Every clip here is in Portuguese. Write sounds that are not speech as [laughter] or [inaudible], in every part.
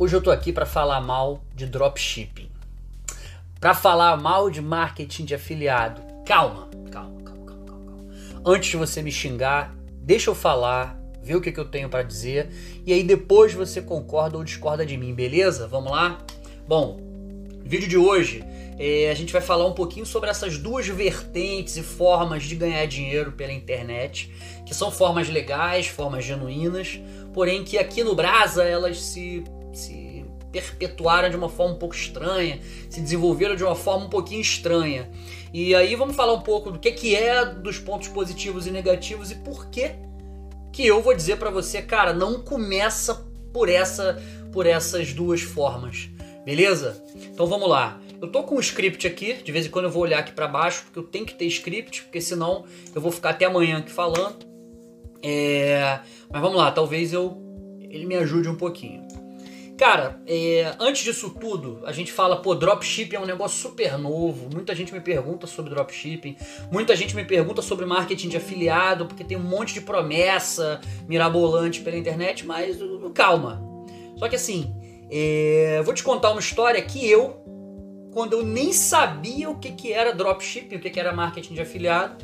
Hoje eu tô aqui para falar mal de dropshipping. Para falar mal de marketing de afiliado. Calma, calma, calma, calma, calma. Antes de você me xingar, deixa eu falar, ver o que, que eu tenho para dizer e aí depois você concorda ou discorda de mim, beleza? Vamos lá? Bom, vídeo de hoje é, a gente vai falar um pouquinho sobre essas duas vertentes e formas de ganhar dinheiro pela internet, que são formas legais, formas genuínas, porém que aqui no Brasa elas se se perpetuaram de uma forma um pouco estranha, se desenvolveram de uma forma um pouquinho estranha. E aí vamos falar um pouco do que, que é dos pontos positivos e negativos e por que que eu vou dizer para você, cara, não começa por essa por essas duas formas. Beleza? Então vamos lá. Eu tô com um script aqui, de vez em quando eu vou olhar aqui para baixo, porque eu tenho que ter script, porque senão eu vou ficar até amanhã aqui falando. É... Mas vamos lá, talvez eu ele me ajude um pouquinho. Cara, é, antes disso tudo, a gente fala, pô, dropshipping é um negócio super novo. Muita gente me pergunta sobre dropshipping. Muita gente me pergunta sobre marketing de afiliado, porque tem um monte de promessa mirabolante pela internet, mas uh, calma. Só que assim, é, vou te contar uma história que eu, quando eu nem sabia o que, que era dropshipping, o que, que era marketing de afiliado,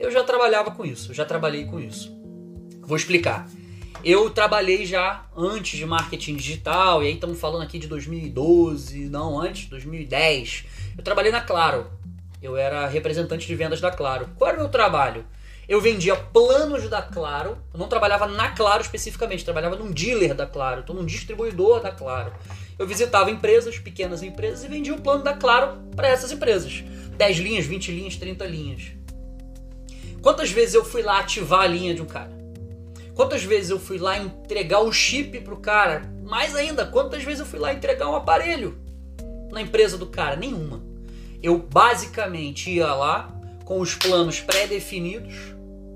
eu já trabalhava com isso, eu já trabalhei com isso. Vou explicar. Eu trabalhei já antes de marketing digital, e aí estamos falando aqui de 2012, não antes, 2010. Eu trabalhei na Claro. Eu era representante de vendas da Claro. Qual era o meu trabalho? Eu vendia planos da Claro. Eu não trabalhava na Claro especificamente, trabalhava num dealer da Claro, então num distribuidor da Claro. Eu visitava empresas, pequenas empresas, e vendia o plano da Claro para essas empresas. 10 linhas, 20 linhas, 30 linhas. Quantas vezes eu fui lá ativar a linha de um cara? Quantas vezes eu fui lá entregar o chip pro cara? Mais ainda, quantas vezes eu fui lá entregar um aparelho na empresa do cara? Nenhuma. Eu basicamente ia lá com os planos pré-definidos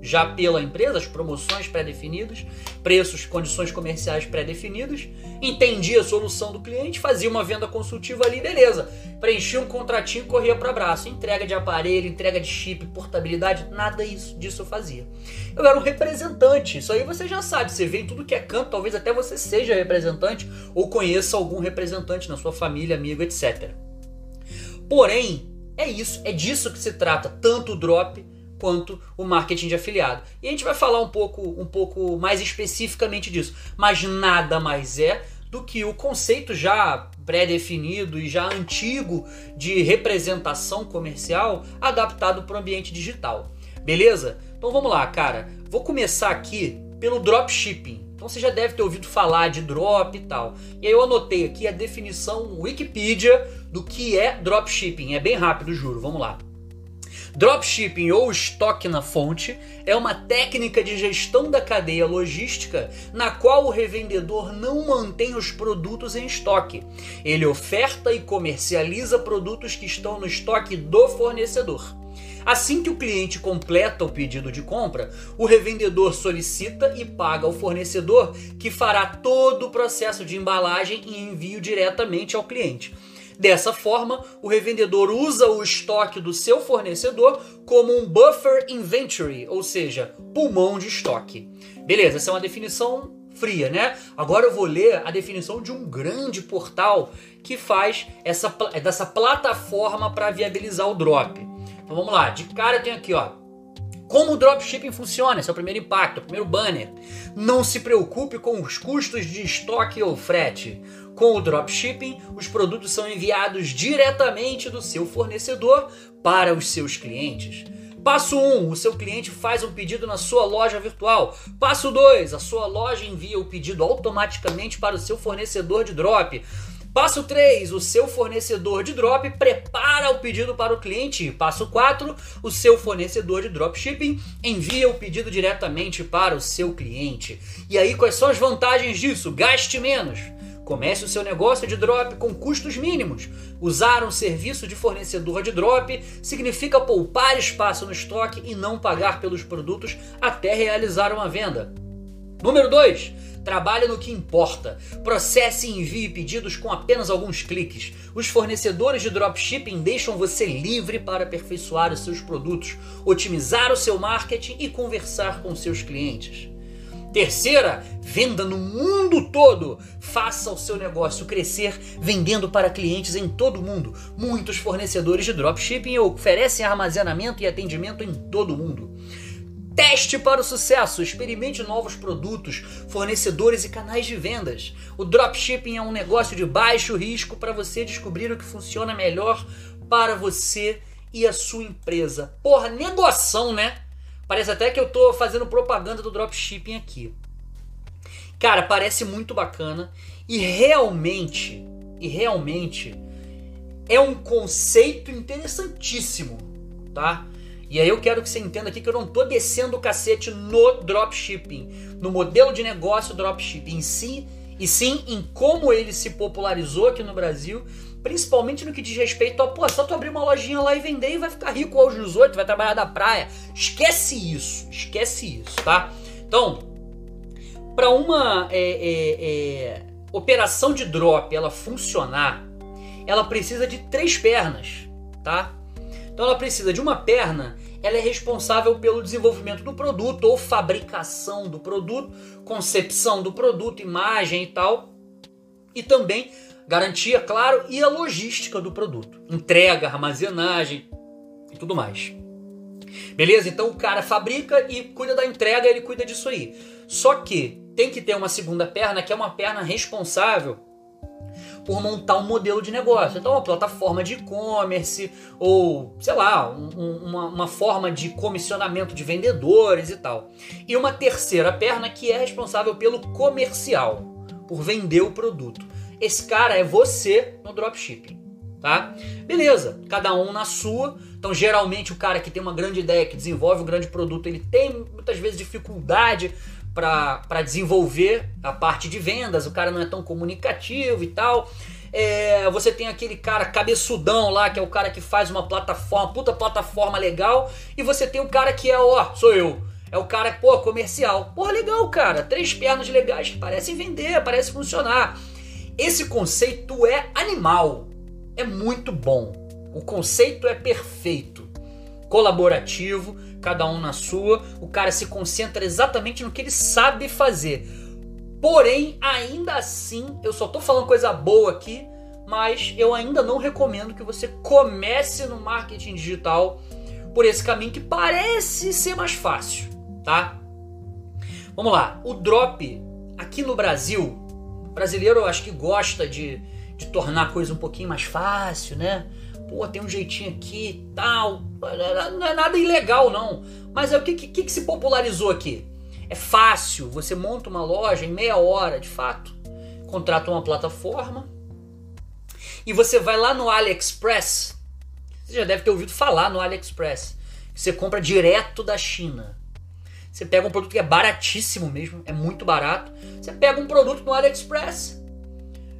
já pela empresa, as promoções pré-definidas, preços, condições comerciais pré-definidas, entendia a solução do cliente, fazia uma venda consultiva ali, beleza. Preenchia um contratinho, corria para abraço, entrega de aparelho, entrega de chip, portabilidade, nada isso, disso eu fazia. Eu era um representante, isso aí você já sabe, você vê em tudo que é canto, talvez até você seja representante ou conheça algum representante na sua família, amigo, etc. Porém, é isso, é disso que se trata, tanto o drop quanto o marketing de afiliado. E a gente vai falar um pouco, um pouco mais especificamente disso, mas nada mais é do que o conceito já pré-definido e já antigo de representação comercial adaptado para o ambiente digital. Beleza? Então vamos lá, cara. Vou começar aqui pelo dropshipping. Então você já deve ter ouvido falar de drop e tal. E aí eu anotei aqui a definição Wikipedia do que é dropshipping. É bem rápido, juro. Vamos lá. Dropshipping ou estoque na fonte é uma técnica de gestão da cadeia logística na qual o revendedor não mantém os produtos em estoque. Ele oferta e comercializa produtos que estão no estoque do fornecedor. Assim que o cliente completa o pedido de compra, o revendedor solicita e paga ao fornecedor, que fará todo o processo de embalagem e envio diretamente ao cliente. Dessa forma, o revendedor usa o estoque do seu fornecedor como um buffer inventory, ou seja, pulmão de estoque. Beleza, essa é uma definição fria, né? Agora eu vou ler a definição de um grande portal que faz essa dessa plataforma para viabilizar o drop. Então vamos lá, de cara tem aqui, ó, como o dropshipping funciona? Esse é o primeiro impacto, o primeiro banner. Não se preocupe com os custos de estoque ou frete. Com o dropshipping, os produtos são enviados diretamente do seu fornecedor para os seus clientes. Passo 1, um, o seu cliente faz um pedido na sua loja virtual. Passo 2, a sua loja envia o pedido automaticamente para o seu fornecedor de drop. Passo 3, o seu fornecedor de drop prepara o pedido para o cliente. Passo 4, o seu fornecedor de dropshipping envia o pedido diretamente para o seu cliente. E aí, quais são as vantagens disso? Gaste menos. Comece o seu negócio de drop com custos mínimos. Usar um serviço de fornecedor de drop significa poupar espaço no estoque e não pagar pelos produtos até realizar uma venda. Número 2 Trabalhe no que importa. Processe e envie pedidos com apenas alguns cliques. Os fornecedores de dropshipping deixam você livre para aperfeiçoar os seus produtos, otimizar o seu marketing e conversar com seus clientes. Terceira, Venda no mundo todo. Faça o seu negócio crescer vendendo para clientes em todo o mundo. Muitos fornecedores de dropshipping oferecem armazenamento e atendimento em todo o mundo. Teste para o sucesso, experimente novos produtos, fornecedores e canais de vendas. O dropshipping é um negócio de baixo risco para você descobrir o que funciona melhor para você e a sua empresa. Porra, negoção, né? Parece até que eu tô fazendo propaganda do dropshipping aqui. Cara, parece muito bacana e realmente, e realmente é um conceito interessantíssimo, tá? E aí eu quero que você entenda aqui que eu não estou descendo o cacete no dropshipping, no modelo de negócio dropshipping em si, e sim em como ele se popularizou aqui no Brasil, principalmente no que diz respeito a, pô, só tu abrir uma lojinha lá e vender e vai ficar rico aos 18, vai trabalhar da praia. Esquece isso, esquece isso, tá? Então, para uma é, é, é, operação de drop ela funcionar, ela precisa de três pernas, tá? Então ela precisa de uma perna, ela é responsável pelo desenvolvimento do produto ou fabricação do produto, concepção do produto, imagem e tal. E também garantia, claro, e a logística do produto, entrega, armazenagem e tudo mais. Beleza? Então o cara fabrica e cuida da entrega, ele cuida disso aí. Só que tem que ter uma segunda perna, que é uma perna responsável por montar um modelo de negócio. Então, uma plataforma de e-commerce ou, sei lá, um, uma, uma forma de comissionamento de vendedores e tal. E uma terceira perna que é responsável pelo comercial, por vender o produto. Esse cara é você no dropshipping, tá? Beleza, cada um na sua. Então, geralmente, o cara que tem uma grande ideia, que desenvolve um grande produto, ele tem muitas vezes dificuldade para desenvolver a parte de vendas, o cara não é tão comunicativo e tal. É, você tem aquele cara cabeçudão lá, que é o cara que faz uma plataforma, puta plataforma legal, e você tem o cara que é, ó, sou eu. É o cara, pô, comercial. Pô, legal, cara. Três pernas legais que parecem vender, parecem funcionar. Esse conceito é animal. É muito bom. O conceito é perfeito. Colaborativo, cada um na sua, o cara se concentra exatamente no que ele sabe fazer. Porém, ainda assim, eu só tô falando coisa boa aqui, mas eu ainda não recomendo que você comece no marketing digital por esse caminho que parece ser mais fácil, tá? Vamos lá, o drop aqui no Brasil, brasileiro eu acho que gosta de, de tornar a coisa um pouquinho mais fácil, né? Pô, tem um jeitinho aqui e tal. Não é nada ilegal, não. Mas é o que, que, que se popularizou aqui? É fácil, você monta uma loja em meia hora, de fato. Contrata uma plataforma. E você vai lá no AliExpress. Você já deve ter ouvido falar no AliExpress. Você compra direto da China. Você pega um produto que é baratíssimo mesmo, é muito barato. Você pega um produto no AliExpress,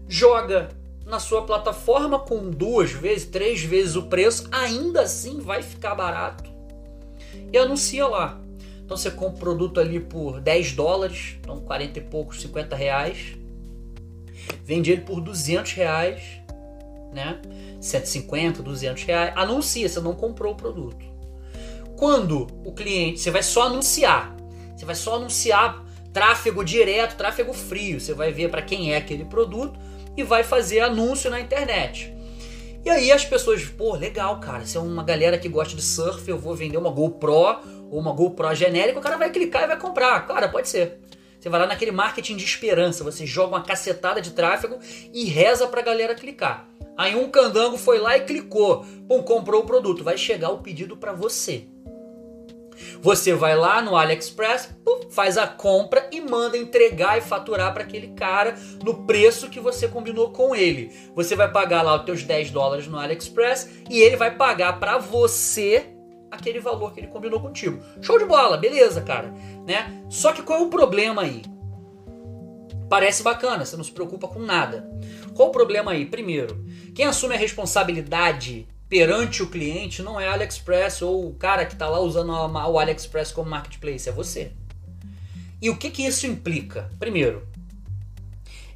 joga na sua plataforma com duas vezes, três vezes o preço, ainda assim vai ficar barato. E anuncia lá. Então você compra o produto ali por 10 dólares, então 40 e poucos, 50 reais. Vende ele por 200 reais, né? 150, 200 reais. Anuncia, você não comprou o produto. Quando o cliente, você vai só anunciar. Você vai só anunciar tráfego direto, tráfego frio. Você vai ver para quem é aquele produto e vai fazer anúncio na internet. E aí as pessoas, pô, legal, cara, se é uma galera que gosta de surf, eu vou vender uma GoPro ou uma GoPro genérica, o cara vai clicar e vai comprar. Cara, pode ser. Você vai lá naquele marketing de esperança, você joga uma cacetada de tráfego e reza pra galera clicar. Aí um candango foi lá e clicou, pum, comprou o produto, vai chegar o pedido para você. Você vai lá no AliExpress, faz a compra e manda entregar e faturar para aquele cara no preço que você combinou com ele. Você vai pagar lá os teus 10 dólares no AliExpress e ele vai pagar para você aquele valor que ele combinou contigo. Show de bola, beleza, cara, né? Só que qual é o problema aí? Parece bacana, você não se preocupa com nada. Qual o problema aí? Primeiro, quem assume a responsabilidade perante o cliente não é AliExpress ou o cara que está lá usando o AliExpress como marketplace, é você. E o que, que isso implica? Primeiro,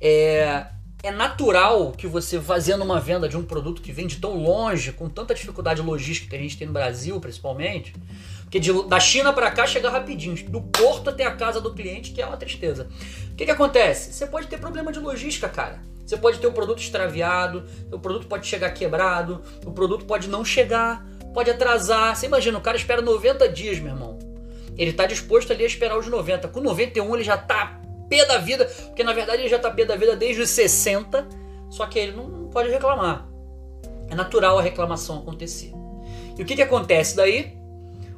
é, é natural que você fazendo uma venda de um produto que vem de tão longe, com tanta dificuldade logística que a gente tem no Brasil, principalmente, Porque de, da China para cá chega rapidinho. Do porto até a casa do cliente, que é uma tristeza. O que, que acontece? Você pode ter problema de logística, cara. Você pode ter um produto extraviado, o produto pode chegar quebrado, o produto pode não chegar, pode atrasar. Você imagina, o cara espera 90 dias, meu irmão. Ele está disposto ali a esperar os 90. Com 91 ele já está pé da vida, porque na verdade ele já está pé da vida desde os 60, só que ele não pode reclamar. É natural a reclamação acontecer. E o que, que acontece daí?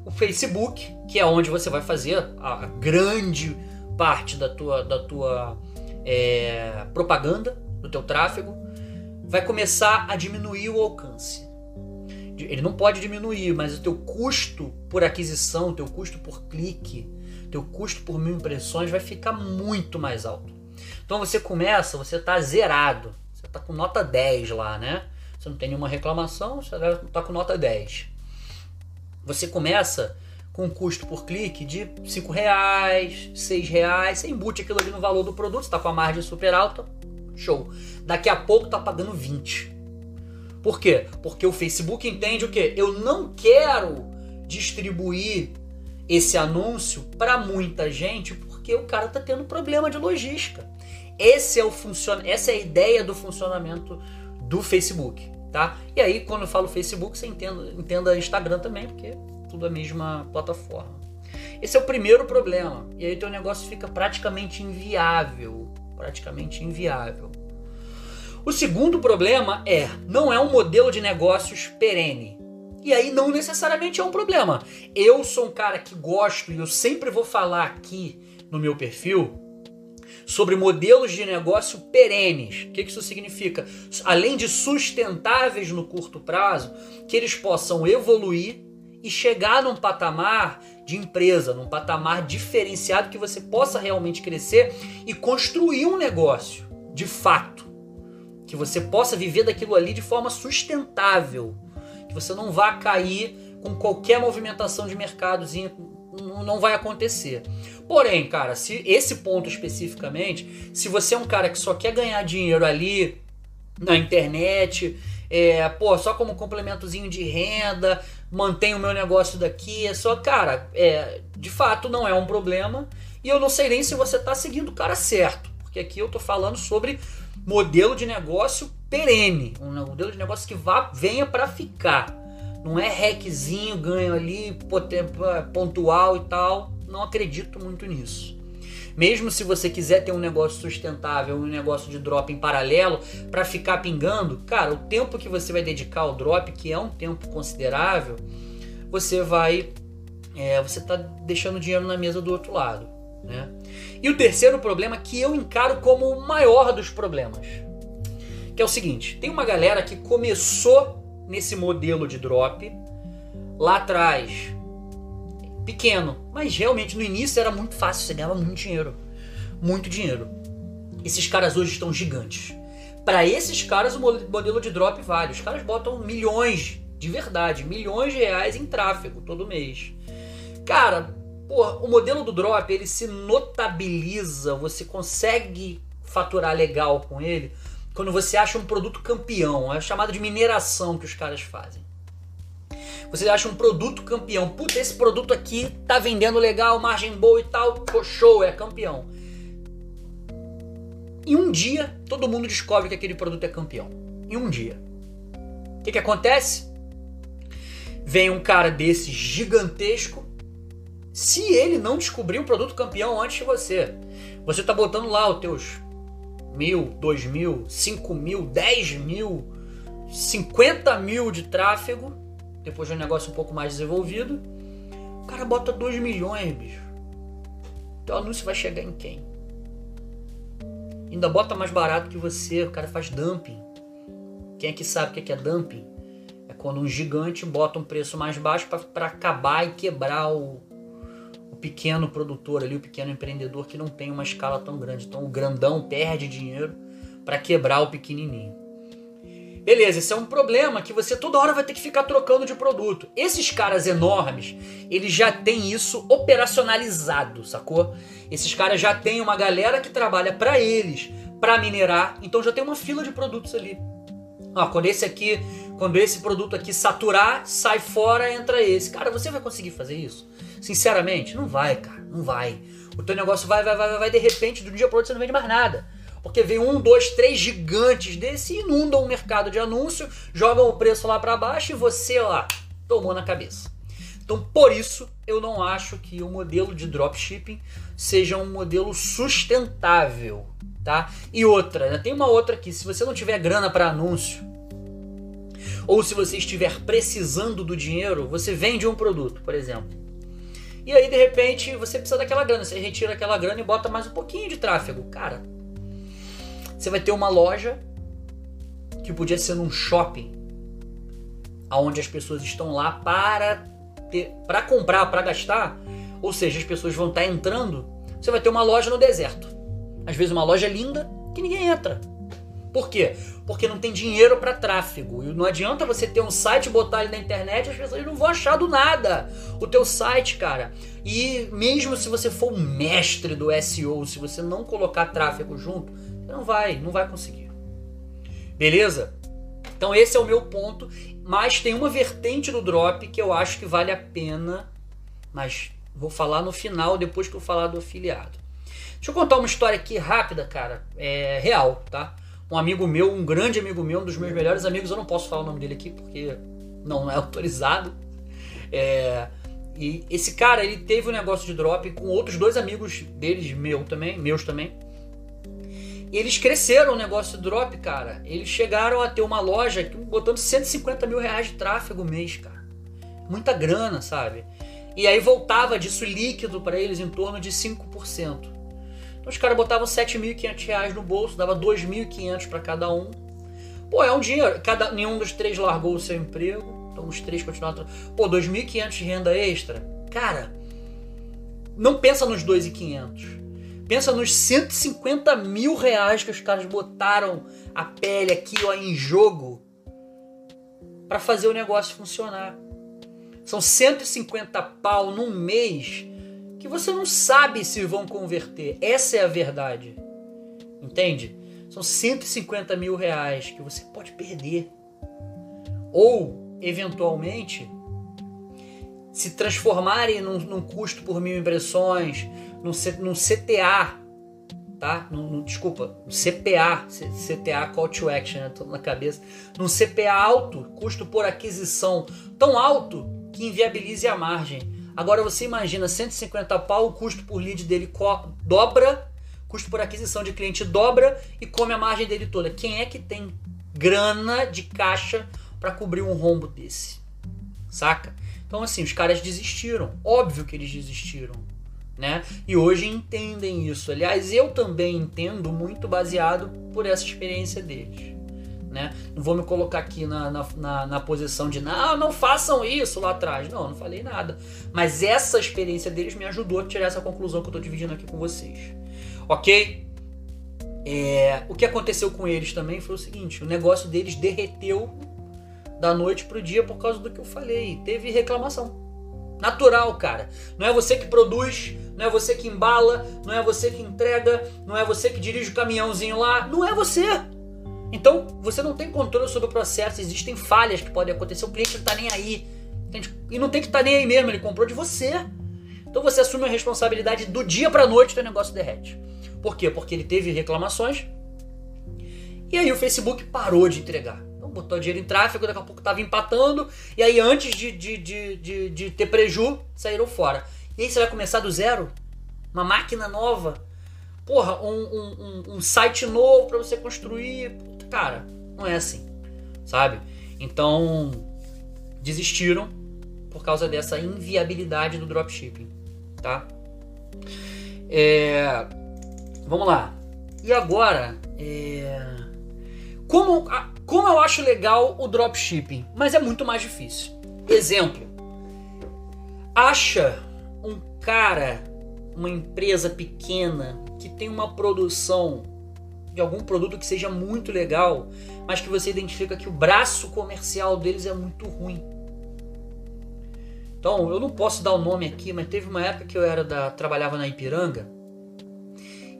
O Facebook, que é onde você vai fazer a grande parte da tua, da tua é, propaganda, do teu tráfego, vai começar a diminuir o alcance. Ele não pode diminuir, mas o teu custo por aquisição, o teu custo por clique, o teu custo por mil impressões vai ficar muito mais alto. Então você começa, você está zerado, você está com nota 10 lá, né? Você não tem nenhuma reclamação, você está com nota 10. Você começa com um custo por clique de 5 reais, 6 reais, você embute aquilo ali no valor do produto, está com a margem super alta, show. Daqui a pouco está pagando 20. Por quê? Porque o Facebook entende o quê? Eu não quero distribuir esse anúncio para muita gente porque o cara está tendo problema de logística. Esse é o funcion... Essa é a ideia do funcionamento do Facebook, tá? E aí, quando eu falo Facebook, você entenda, entenda Instagram também, porque é tudo a mesma plataforma. Esse é o primeiro problema. E aí teu negócio fica praticamente inviável. Praticamente inviável. O segundo problema é, não é um modelo de negócios perene. E aí não necessariamente é um problema. Eu sou um cara que gosto e eu sempre vou falar aqui no meu perfil sobre modelos de negócio perenes. O que isso significa? Além de sustentáveis no curto prazo, que eles possam evoluir e chegar num patamar de empresa, num patamar diferenciado que você possa realmente crescer e construir um negócio de fato. Que você possa viver daquilo ali de forma sustentável. Que você não vá cair com qualquer movimentação de mercadozinho não vai acontecer. Porém, cara, se esse ponto especificamente, se você é um cara que só quer ganhar dinheiro ali na internet, é, pô, só como complementozinho de renda, mantém o meu negócio daqui, é só, cara, é, de fato não é um problema. E eu não sei nem se você está seguindo o cara certo, porque aqui eu tô falando sobre modelo de negócio perene, um modelo de negócio que vá, venha para ficar. Não é hackzinho, ganho ali, pontual e tal. Não acredito muito nisso. Mesmo se você quiser ter um negócio sustentável, um negócio de drop em paralelo para ficar pingando, cara, o tempo que você vai dedicar ao drop, que é um tempo considerável, você vai, é, você está deixando dinheiro na mesa do outro lado, né? E o terceiro problema que eu encaro como o maior dos problemas, que é o seguinte: tem uma galera que começou nesse modelo de drop lá atrás. Pequeno, mas realmente no início era muito fácil, você ganhava muito dinheiro. Muito dinheiro. Esses caras hoje estão gigantes. Para esses caras o modelo de drop vale. Os caras botam milhões, de verdade, milhões de reais em tráfego todo mês. Cara, o modelo do drop ele se notabiliza, você consegue faturar legal com ele quando você acha um produto campeão, é chamada de mineração que os caras fazem. Você acha um produto campeão, puta, esse produto aqui tá vendendo legal, margem boa e tal, show, é campeão. Em um dia, todo mundo descobre que aquele produto é campeão. Em um dia. O que, que acontece? Vem um cara desse gigantesco. Se ele não descobrir um produto campeão antes de você, você tá botando lá os teus mil, dois mil, cinco mil, dez mil, cinquenta mil de tráfego, depois de um negócio um pouco mais desenvolvido, o cara bota 2 milhões, bicho. Teu anúncio vai chegar em quem? Ainda bota mais barato que você, o cara faz dumping. Quem é que sabe o que é dumping? É quando um gigante bota um preço mais baixo para acabar e quebrar o, pequeno produtor ali, o pequeno empreendedor que não tem uma escala tão grande. Então o grandão perde dinheiro para quebrar o pequenininho. Beleza, esse é um problema que você toda hora vai ter que ficar trocando de produto. Esses caras enormes, eles já têm isso operacionalizado, sacou? Esses caras já têm uma galera que trabalha para eles, para minerar, então já tem uma fila de produtos ali. Ó, quando esse aqui, quando esse produto aqui saturar, sai fora, entra esse. Cara, você vai conseguir fazer isso? Sinceramente, não vai, cara, não vai. O teu negócio vai, vai, vai, vai, de repente, do dia para outro você não vende mais nada. Porque vem um, dois, três gigantes desse inundam o mercado de anúncio, jogam o preço lá para baixo e você lá tomou na cabeça. Então, por isso, eu não acho que o modelo de dropshipping seja um modelo sustentável, tá? E outra, né? tem uma outra aqui, se você não tiver grana para anúncio, ou se você estiver precisando do dinheiro, você vende um produto, por exemplo. E aí, de repente, você precisa daquela grana, você retira aquela grana e bota mais um pouquinho de tráfego. Cara, você vai ter uma loja que podia ser num shopping, aonde as pessoas estão lá para para comprar, para gastar, ou seja, as pessoas vão estar tá entrando, você vai ter uma loja no deserto. Às vezes uma loja linda que ninguém entra. Por quê? Porque não tem dinheiro para tráfego. E não adianta você ter um site, botar ele na internet, as pessoas não vão achar do nada o teu site, cara. E mesmo se você for um mestre do SEO, se você não colocar tráfego junto, você não vai, não vai conseguir. Beleza? Então esse é o meu ponto mas tem uma vertente do drop que eu acho que vale a pena, mas vou falar no final, depois que eu falar do afiliado. Deixa eu contar uma história aqui rápida, cara. É real, tá? Um amigo meu, um grande amigo meu, um dos meus melhores amigos, eu não posso falar o nome dele aqui porque não é [laughs] autorizado. É, e esse cara, ele teve um negócio de drop com outros dois amigos deles, meu também, meus também. E eles cresceram o negócio do drop, cara. Eles chegaram a ter uma loja botando 150 mil reais de tráfego mês, cara. Muita grana, sabe? E aí voltava disso líquido para eles em torno de 5%. Os caras botavam 7.500 reais no bolso, dava 2.500 para cada um. Pô, é um dinheiro. Cada, nenhum dos três largou o seu emprego. Então os três continuaram. Pô, 2.500 de renda extra. Cara, não pensa nos 2.500 Pensa nos 150 mil reais que os caras botaram a pele aqui ó, em jogo para fazer o negócio funcionar. São 150 pau num mês que você não sabe se vão converter. Essa é a verdade. Entende? São 150 mil reais que você pode perder. Ou, eventualmente, se transformarem num, num custo por mil impressões, num, num CTA, tá? Num, num, desculpa, um CPA, CTA Call to Action, né? Tô na cabeça. Num CPA alto, custo por aquisição tão alto que inviabilize a margem. Agora você imagina 150 pau, o custo por lead dele dobra, custo por aquisição de cliente dobra e come a margem dele toda. Quem é que tem grana de caixa para cobrir um rombo desse? Saca? Então assim, os caras desistiram. Óbvio que eles desistiram né? E hoje entendem isso. Aliás, eu também entendo muito baseado por essa experiência deles. Né? Não vou me colocar aqui na, na, na, na, posição de não, não façam isso lá atrás. Não, não falei nada. Mas essa experiência deles me ajudou a tirar essa conclusão que eu estou dividindo aqui com vocês. Ok? É, o que aconteceu com eles também foi o seguinte: o negócio deles derreteu da noite para o dia por causa do que eu falei. Teve reclamação. Natural, cara. Não é você que produz, não é você que embala, não é você que entrega, não é você que dirige o caminhãozinho lá, não é você. Então, você não tem controle sobre o processo, existem falhas que podem acontecer, o cliente não está nem aí. Entende? E não tem que estar tá nem aí mesmo, ele comprou de você. Então você assume a responsabilidade do dia para noite teu negócio derrete. Por quê? Porque ele teve reclamações e aí o Facebook parou de entregar botou dinheiro em tráfego, daqui a pouco tava empatando, e aí antes de, de, de, de, de ter preju, saíram fora. E aí você vai começar do zero? Uma máquina nova? Porra, um, um, um site novo para você construir? Cara, não é assim, sabe? Então, desistiram por causa dessa inviabilidade do dropshipping, tá? É, vamos lá. E agora, é, como como eu acho legal o dropshipping, mas é muito mais difícil. Exemplo: acha um cara, uma empresa pequena que tem uma produção de algum produto que seja muito legal, mas que você identifica que o braço comercial deles é muito ruim. Então, eu não posso dar o nome aqui, mas teve uma época que eu era da trabalhava na Ipiranga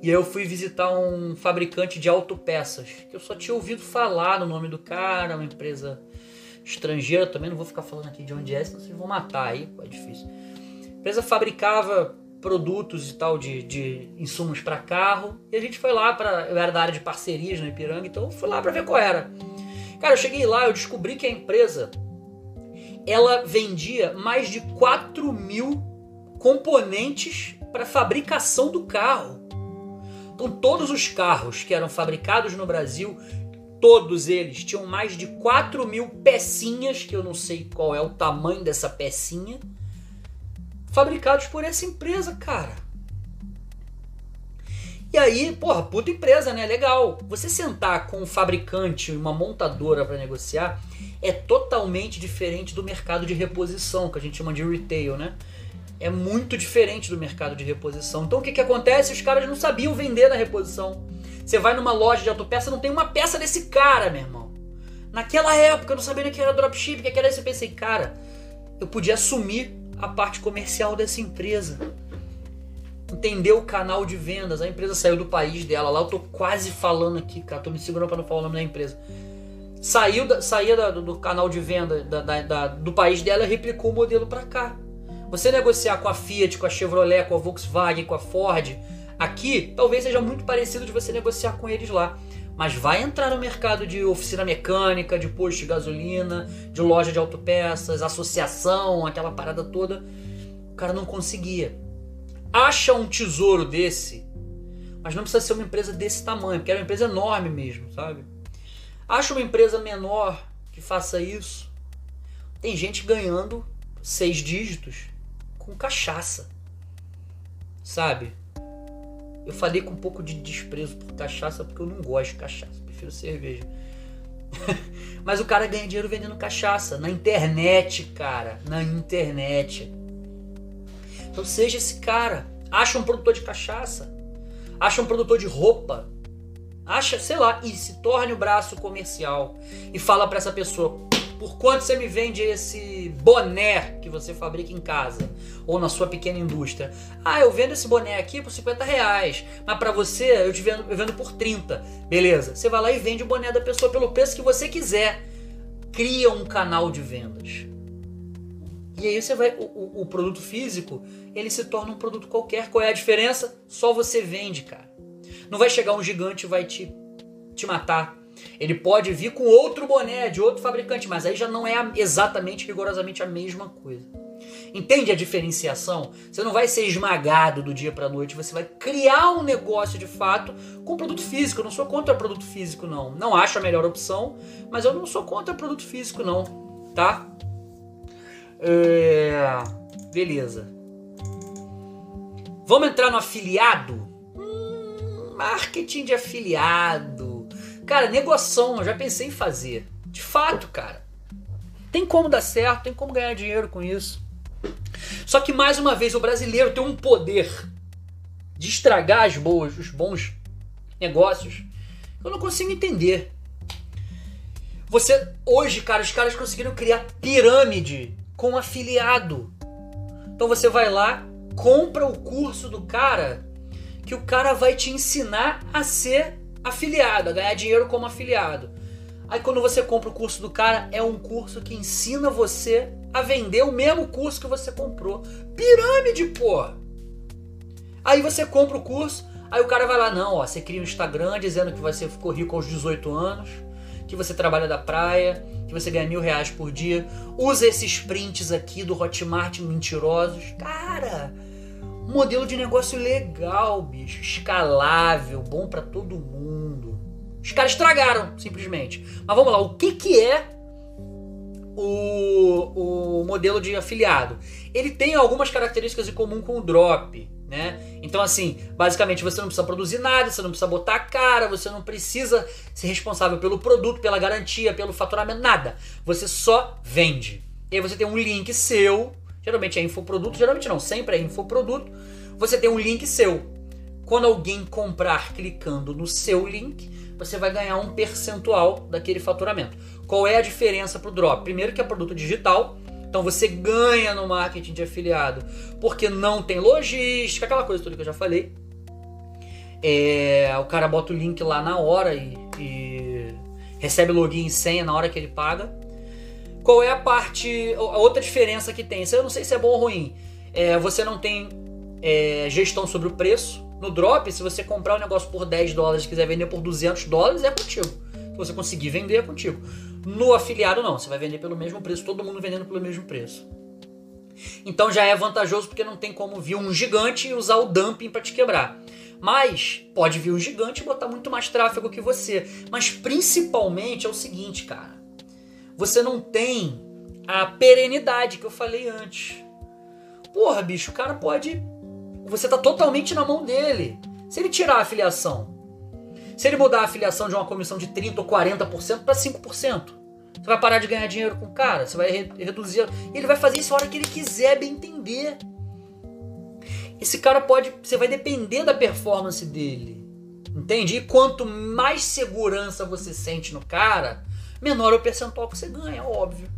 E aí eu fui visitar um fabricante de autopeças, que eu só tinha ouvido falar no nome do cara, uma empresa estrangeira, também não vou ficar falando aqui de onde é, senão vocês vão matar aí, é difícil. A empresa fabricava produtos e tal de, de insumos para carro, e a gente foi lá para eu era da área de parcerias no Ipiranga, então eu fui lá para ver qual era. Cara, eu cheguei lá, eu descobri que a empresa ela vendia mais de 4 mil componentes para fabricação do carro. Então, todos os carros que eram fabricados no Brasil, todos eles tinham mais de 4 mil pecinhas, que eu não sei qual é o tamanho dessa pecinha, fabricados por essa empresa, cara. E aí, porra, puta empresa, né? Legal. Você sentar com um fabricante uma montadora para negociar é totalmente diferente do mercado de reposição, que a gente chama de retail, né? é muito diferente do mercado de reposição. Então o que, que acontece? Os caras não sabiam vender na reposição. Você vai numa loja de autopeça, não tem uma peça desse cara, meu irmão. Naquela época eu não sabia nem que era dropship, que era isso. Eu pensei, cara, eu podia assumir a parte comercial dessa empresa. Entender o canal de vendas. A empresa saiu do país dela. Lá eu tô quase falando aqui, cara. Tô me segurando para não falar o nome da empresa. Saiu da, saía da, do canal de venda da, da, do país dela e replicou o modelo para cá. Você negociar com a Fiat, com a Chevrolet, com a Volkswagen, com a Ford, aqui talvez seja muito parecido de você negociar com eles lá. Mas vai entrar no mercado de oficina mecânica, de posto de gasolina, de loja de autopeças, associação, aquela parada toda. O cara não conseguia. Acha um tesouro desse, mas não precisa ser uma empresa desse tamanho, porque era uma empresa enorme mesmo, sabe? Acha uma empresa menor que faça isso. Tem gente ganhando seis dígitos com cachaça. Sabe? Eu falei com um pouco de desprezo por cachaça porque eu não gosto de cachaça, prefiro cerveja. [laughs] Mas o cara ganha dinheiro vendendo cachaça na internet, cara, na internet. Então seja esse cara. Acha um produtor de cachaça, acha um produtor de roupa, acha, sei lá, e se torne o braço comercial e fala para essa pessoa: por quanto você me vende esse boné que você fabrica em casa ou na sua pequena indústria? Ah, eu vendo esse boné aqui por 50 reais, mas para você eu te vendo, eu vendo por 30. Beleza? Você vai lá e vende o boné da pessoa pelo preço que você quiser. Cria um canal de vendas. E aí você vai, o, o, produto físico, ele se torna um produto qualquer. Qual é a diferença? Só você vende, cara. Não vai chegar um gigante e vai te, te matar ele pode vir com outro boné de outro fabricante, mas aí já não é exatamente, rigorosamente a mesma coisa. Entende a diferenciação? Você não vai ser esmagado do dia para noite, você vai criar um negócio de fato com produto físico. Eu não sou contra produto físico, não. Não acho a melhor opção, mas eu não sou contra produto físico, não. Tá? É... Beleza. Vamos entrar no afiliado? Hum, marketing de afiliado. Cara, negociação, eu já pensei em fazer. De fato, cara. Tem como dar certo, tem como ganhar dinheiro com isso. Só que, mais uma vez, o brasileiro tem um poder de estragar as boas, os bons negócios. Eu não consigo entender. Você, hoje, cara, os caras conseguiram criar pirâmide com afiliado. Então você vai lá, compra o curso do cara, que o cara vai te ensinar a ser afiliado, a ganhar dinheiro como afiliado. Aí quando você compra o curso do cara, é um curso que ensina você a vender o mesmo curso que você comprou. Pirâmide, pô! Aí você compra o curso, aí o cara vai lá, não, ó, você cria um Instagram dizendo que você ficou rico aos 18 anos, que você trabalha da praia, que você ganha mil reais por dia, usa esses prints aqui do Hotmart mentirosos. Cara, modelo de negócio legal, bicho, escalável, bom para todo mundo. Os caras estragaram, simplesmente. Mas vamos lá, o que, que é o, o modelo de afiliado? Ele tem algumas características em comum com o drop, né? Então, assim, basicamente você não precisa produzir nada, você não precisa botar a cara, você não precisa ser responsável pelo produto, pela garantia, pelo faturamento, nada. Você só vende. E aí você tem um link seu Geralmente é infoproduto, geralmente não, sempre é infoproduto. Você tem um link seu. Quando alguém comprar clicando no seu link, você vai ganhar um percentual daquele faturamento. Qual é a diferença para o drop? Primeiro que é produto digital, então você ganha no marketing de afiliado, porque não tem logística, aquela coisa toda que eu já falei. É, o cara bota o link lá na hora e, e recebe login e senha na hora que ele paga. Qual é a parte, a outra diferença que tem? Isso eu não sei se é bom ou ruim. É, você não tem é, gestão sobre o preço. No drop, se você comprar um negócio por 10 dólares e quiser vender por 200 dólares, é contigo. Se você conseguir vender, é contigo. No afiliado, não. Você vai vender pelo mesmo preço, todo mundo vendendo pelo mesmo preço. Então já é vantajoso porque não tem como vir um gigante e usar o dumping para te quebrar. Mas pode vir um gigante e botar muito mais tráfego que você. Mas principalmente é o seguinte, cara. Você não tem a perenidade que eu falei antes. Porra, bicho, o cara pode. Você tá totalmente na mão dele. Se ele tirar a afiliação, se ele mudar a afiliação de uma comissão de 30% ou 40% para 5%, você vai parar de ganhar dinheiro com o cara, você vai re reduzir. Ele vai fazer isso a hora que ele quiser, bem entender. Esse cara pode. Você vai depender da performance dele. Entende? E quanto mais segurança você sente no cara, menor o percentual que você ganha, óbvio.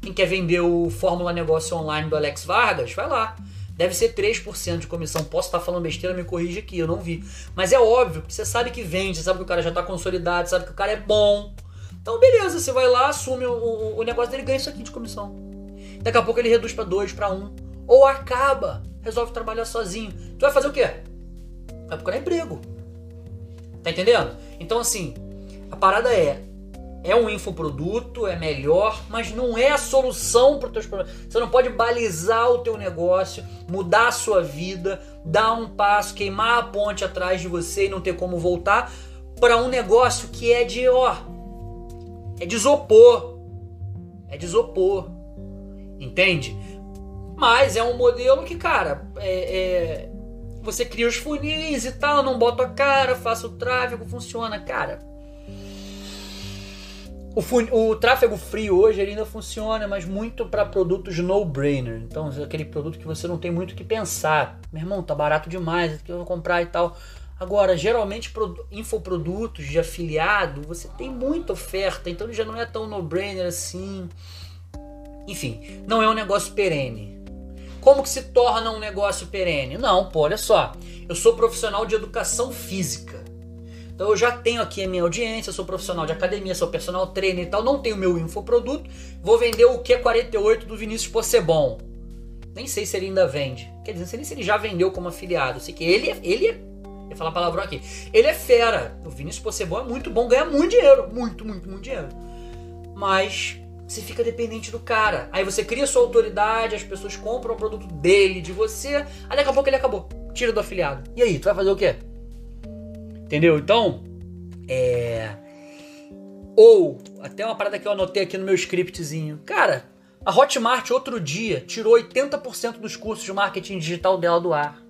Quem quer vender o Fórmula Negócio Online do Alex Vargas, vai lá. Deve ser 3% de comissão. Posso estar falando besteira, me corrija aqui, eu não vi. Mas é óbvio, você sabe que vende, você sabe que o cara já está consolidado, sabe que o cara é bom. Então, beleza, você vai lá, assume o, o, o negócio dele ganha isso aqui de comissão. Daqui a pouco ele reduz para 2, para 1. Ou acaba, resolve trabalhar sozinho. Tu vai fazer o quê? Vai procurar emprego. Tá entendendo? Então, assim, a parada é: é um infoproduto, é melhor, mas não é a solução para os teus problemas. Você não pode balizar o teu negócio, mudar a sua vida, dar um passo, queimar a ponte atrás de você e não ter como voltar para um negócio que é de ó, é de isopor. É de isopor. Entende? Mas é um modelo que, cara, é, é, você cria os funis e tal, não bota a cara, faça o tráfego, funciona. Cara, o, fun, o tráfego frio hoje ainda funciona, mas muito para produtos no-brainer. Então, é aquele produto que você não tem muito o que pensar. Meu irmão, tá barato demais, que eu vou comprar e tal. Agora, geralmente, infoprodutos de afiliado, você tem muita oferta, então já não é tão no-brainer assim. Enfim, não é um negócio perene. Como que se torna um negócio perene? Não, pô, olha só. Eu sou profissional de educação física. Então eu já tenho aqui a minha audiência, sou profissional de academia, sou personal trainer e tal, não tenho meu infoproduto, vou vender o Q48 do Vinícius Possebon. Nem sei se ele ainda vende. Quer dizer, não sei nem se ele já vendeu como afiliado. Sei que ele, ele é Vou falar palavrão aqui. Ele é fera. O Vinícius Possebon é muito bom, ganha muito dinheiro. Muito, muito, muito dinheiro. Mas você fica dependente do cara. Aí você cria sua autoridade, as pessoas compram o produto dele, de você. Aí daqui a pouco ele acabou. Tira do afiliado. E aí, tu vai fazer o quê? Entendeu? Então, é. Ou, até uma parada que eu anotei aqui no meu scriptzinho. Cara, a Hotmart outro dia tirou 80% dos cursos de marketing digital dela do ar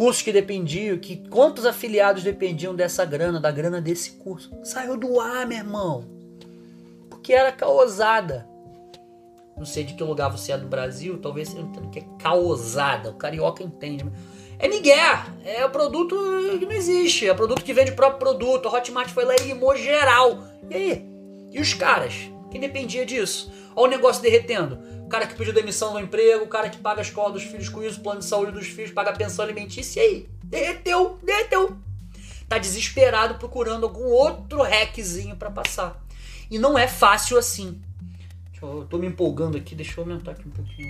cursos que dependiam, que quantos afiliados dependiam dessa grana, da grana desse curso? Saiu do ar, meu irmão. Porque era caosada. Não sei de que lugar você é do Brasil, talvez você entenda que é caosada. O carioca entende. É Miguel, é o produto que não existe, é o produto que vende o próprio produto. A Hotmart foi lá e limou geral. E aí? E os caras? Quem dependia disso? Olha o negócio derretendo cara que pediu demissão do emprego, o cara que paga a escola dos filhos com isso, plano de saúde dos filhos, paga a pensão alimentícia, e aí? Derreteu, derreteu. Tá desesperado procurando algum outro hackzinho para passar. E não é fácil assim. Eu tô me empolgando aqui, deixa eu aumentar aqui um pouquinho.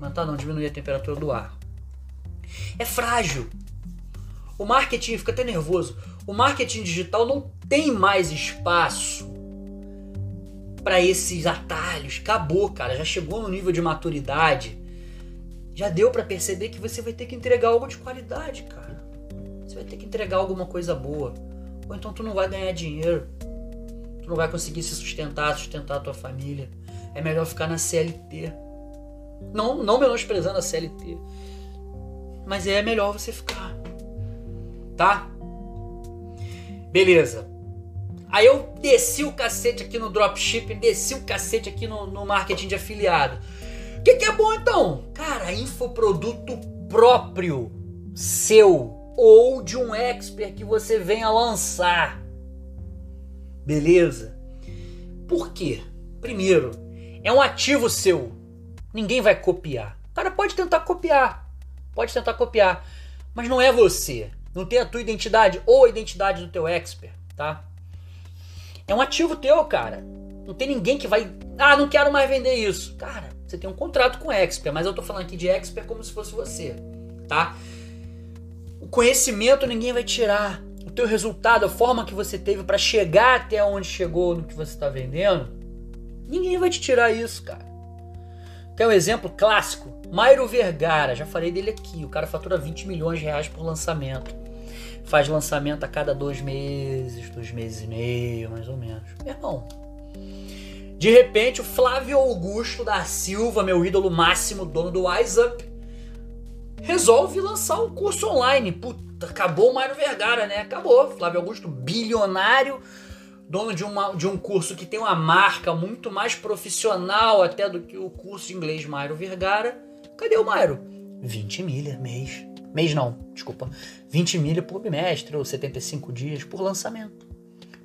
Aumentar não, diminuir a temperatura do ar. É frágil. O marketing fica até nervoso. O marketing digital não tem mais espaço para esses atalhos. Acabou, cara. Já chegou no nível de maturidade. Já deu para perceber que você vai ter que entregar algo de qualidade, cara. Você vai ter que entregar alguma coisa boa. Ou então tu não vai ganhar dinheiro. Tu não vai conseguir se sustentar, sustentar a tua família. É melhor ficar na CLT. Não, não menosprezando a CLT. Mas é melhor você ficar. Tá? Beleza. Aí eu desci o cacete aqui no dropshipping, desci o cacete aqui no, no marketing de afiliado. O que, que é bom então? Cara, infoproduto próprio, seu ou de um expert que você venha lançar. Beleza? Por quê? Primeiro, é um ativo seu. Ninguém vai copiar. O cara pode tentar copiar. Pode tentar copiar. Mas não é você. não tem a tua identidade ou a identidade do teu expert, tá? É um ativo teu, cara. Não tem ninguém que vai, ah, não quero mais vender isso. Cara, você tem um contrato com expert, mas eu tô falando aqui de expert como se fosse você, tá? O conhecimento ninguém vai tirar. O teu resultado, a forma que você teve para chegar até onde chegou no que você está vendendo, ninguém vai te tirar isso, cara. Quer um exemplo clássico? Mairo Vergara, já falei dele aqui. O cara fatura 20 milhões de reais por lançamento. Faz lançamento a cada dois meses, dois meses e meio, mais ou menos. Meu irmão. De repente, o Flávio Augusto da Silva, meu ídolo máximo, dono do WhatsApp, resolve lançar um curso online. Puta, acabou o Mário Vergara, né? Acabou. Flávio Augusto, bilionário, dono de, uma, de um curso que tem uma marca muito mais profissional até do que o curso de inglês Mário Vergara. Cadê o Mário? 20 milha mês. Mês não, desculpa. 20 milha por bimestre ou 75 dias por lançamento.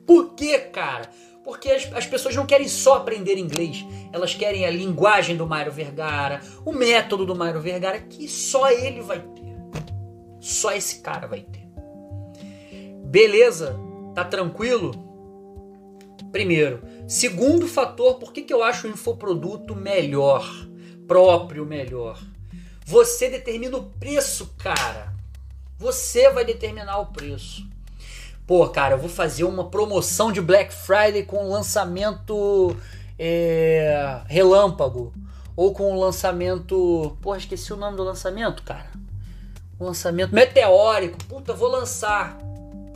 Por quê, cara? Porque as, as, pessoas não querem só aprender inglês, elas querem a linguagem do Mário Vergara, o método do Mário Vergara, que só ele vai ter. Só esse cara vai ter. Beleza? Tá tranquilo? Primeiro. Segundo fator, por que, que eu acho o infoproduto melhor? Próprio melhor. Você determina o preço, cara. Você vai determinar o preço. Pô, cara, eu vou fazer uma promoção de Black Friday com lançamento é, relâmpago. Ou com o lançamento. Pô, esqueci o nome do lançamento, cara. Um lançamento meteórico. Puta, vou lançar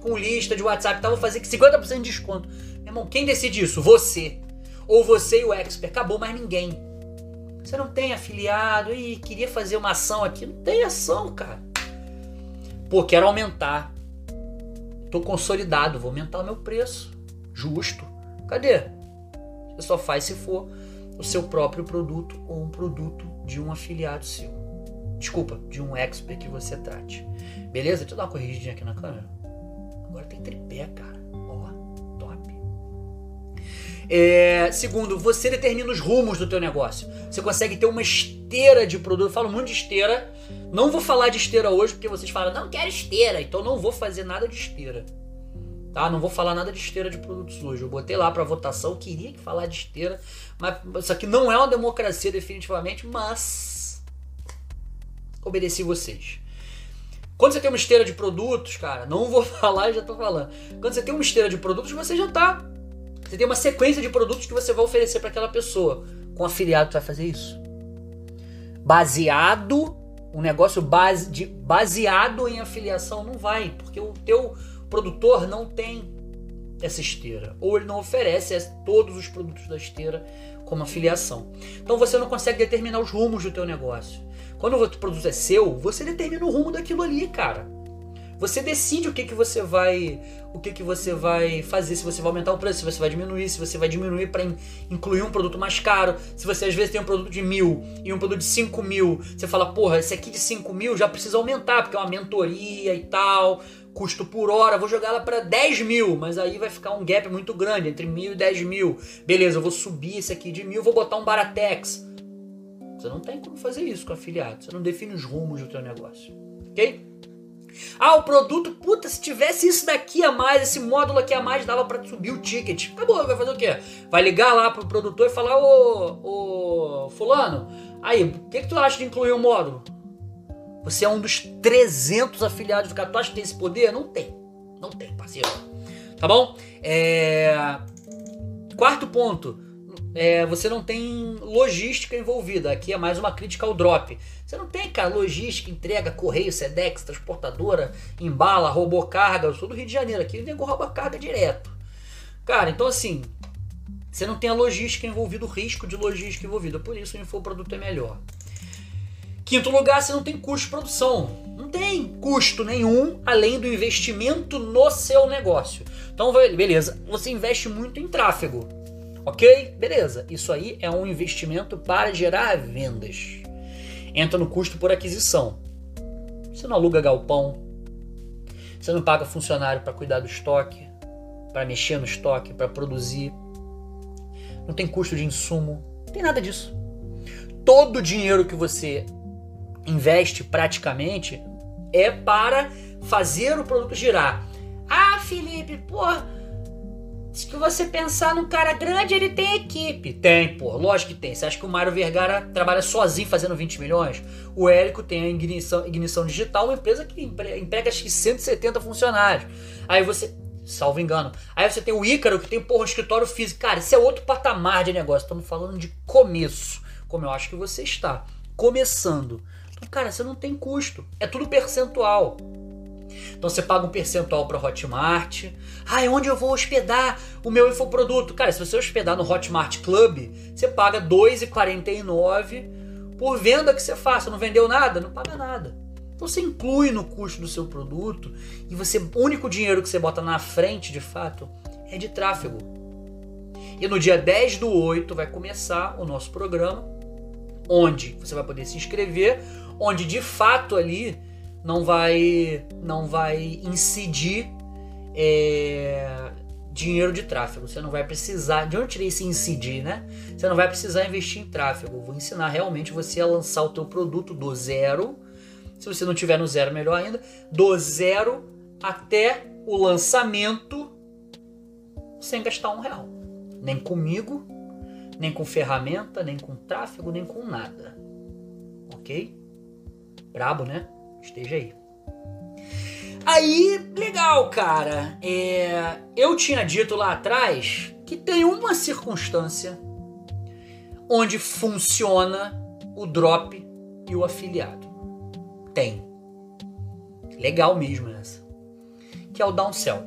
com lista de WhatsApp, tá? Vou fazer 50% de desconto. Meu irmão, quem decide isso? Você. Ou você e o expert. Acabou mais ninguém. Você não tem afiliado e queria fazer uma ação aqui. Não tem ação, cara. Pô, quero aumentar. Tô consolidado, vou aumentar o meu preço. Justo. Cadê? Você só faz se for o seu próprio produto ou um produto de um afiliado seu. Desculpa, de um expert que você trate. Beleza? Deixa eu dar uma corrigidinha aqui na câmera. Agora tem tripé, cara. É, segundo, você determina os rumos do teu negócio. Você consegue ter uma esteira de produto. Eu falo muito de esteira não vou falar de esteira hoje porque vocês falam, não quero esteira, então não vou fazer nada de esteira. Tá? Não vou falar nada de esteira de produtos hoje. Eu botei lá para votação, queria que falar de esteira, mas isso aqui não é uma democracia definitivamente, mas obedeci vocês. Quando você tem uma esteira de produtos, cara, não vou [laughs] falar, já tô falando. Quando você tem uma esteira de produtos, você já tá. Você tem uma sequência de produtos que você vai oferecer para aquela pessoa. Com afiliado, você vai fazer isso. Baseado um negócio base, de, baseado em afiliação não vai, porque o teu produtor não tem essa esteira, ou ele não oferece todos os produtos da esteira como afiliação. Então você não consegue determinar os rumos do teu negócio. Quando o produto é seu, você determina o rumo daquilo ali, cara. Você decide o que, que você vai o que, que você vai fazer, se você vai aumentar o preço, se você vai diminuir, se você vai diminuir para in, incluir um produto mais caro. Se você às vezes tem um produto de mil e um produto de cinco mil, você fala, porra, esse aqui de cinco mil já precisa aumentar, porque é uma mentoria e tal, custo por hora, vou jogar ela para 10 mil, mas aí vai ficar um gap muito grande entre mil e 10 mil. Beleza, eu vou subir esse aqui de mil, vou botar um Baratex. Você não tem como fazer isso com afiliado, você não define os rumos do teu negócio, ok? Ah, o produto, puta, se tivesse isso daqui a mais, esse módulo aqui a mais, dava para subir o ticket. Acabou, vai fazer o quê? Vai ligar lá pro produtor e falar, ô, ô fulano, aí, o que, que tu acha de incluir o um módulo? Você é um dos 300 afiliados do cara. Tu acha que tem esse poder? Não tem. Não tem, parceiro. Tá bom? É... Quarto ponto é, você não tem logística envolvida. Aqui é mais uma crítica ao drop. Você não tem, cara, logística, entrega, correio, Sedex, transportadora, embala, roubou carga. Eu sou do Rio de Janeiro, aqui o nego rouba carga direto. Cara, então assim, você não tem a logística envolvida, o risco de logística envolvida. Por isso o infoproduto é melhor. Quinto lugar, você não tem custo de produção. Não tem custo nenhum além do investimento no seu negócio. Então, beleza, você investe muito em tráfego. Ok? Beleza. Isso aí é um investimento para gerar vendas. Entra no custo por aquisição. Você não aluga galpão. Você não paga funcionário para cuidar do estoque, para mexer no estoque, para produzir. Não tem custo de insumo. Não tem nada disso. Todo o dinheiro que você investe praticamente é para fazer o produto girar. Ah, Felipe, pô, se que você pensar num cara grande, ele tem equipe. Tem, pô, lógico que tem. Você acha que o Mário Vergara trabalha sozinho fazendo 20 milhões? O Érico tem a Ignição, Ignição Digital, uma empresa que emprega acho que 170 funcionários. Aí você, salvo engano, aí você tem o Ícaro, que tem, porra, um escritório físico. Cara, isso é outro patamar de negócio. Estamos falando de começo, como eu acho que você está. Começando. Então, cara, você não tem custo. É tudo percentual. Então você paga um percentual para Hotmart. Ah, onde eu vou hospedar o meu infoproduto? Cara, se você hospedar no Hotmart Club, você paga R$ 2,49 por venda que você faça. Não vendeu nada? Não paga nada. Então você inclui no custo do seu produto e você o único dinheiro que você bota na frente, de fato, é de tráfego. E no dia 10 do 8 vai começar o nosso programa, onde você vai poder se inscrever, onde de fato ali não vai não vai incidir é, dinheiro de tráfego. Você não vai precisar. De onde eu tirei esse incidir, né? Você não vai precisar investir em tráfego. Vou ensinar realmente você a lançar o teu produto do zero. Se você não tiver no zero, melhor ainda. Do zero até o lançamento sem gastar um real. Nem comigo, nem com ferramenta, nem com tráfego, nem com nada. Ok? Brabo, né? Esteja aí. Aí, legal, cara. É, eu tinha dito lá atrás que tem uma circunstância onde funciona o drop e o afiliado. Tem. Legal mesmo essa. Que é o downsell.